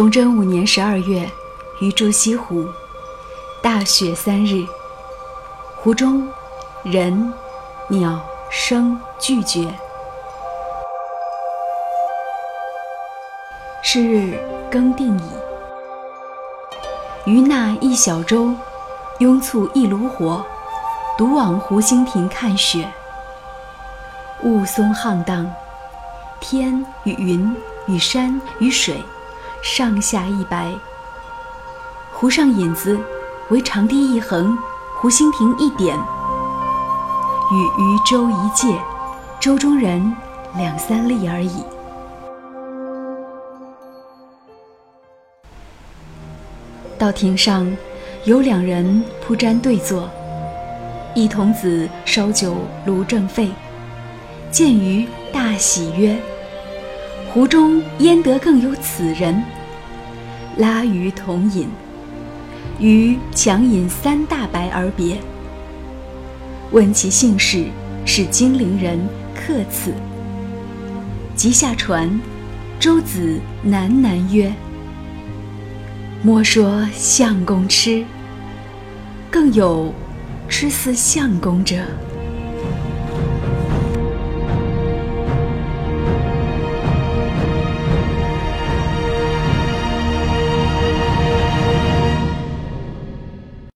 崇祯五年十二月，于朱西湖，大雪三日。湖中人、鸟、声俱绝。是日更定矣。余纳一小舟，拥簇一炉火，独往湖心亭看雪。雾凇沆荡，天与云与山与水。上下一白，湖上影子为长堤一横，湖心亭一点，与渔舟一芥，舟中人两三粒而已。到亭上，有两人铺毡对坐，一童子烧酒炉正沸，见余大喜曰。湖中焉得更有此人？拉鱼同饮，鱼强饮三大白而别。问其姓氏，是金陵人，客此。即下船，舟子喃喃曰：“莫说相公痴，更有痴似相公者。”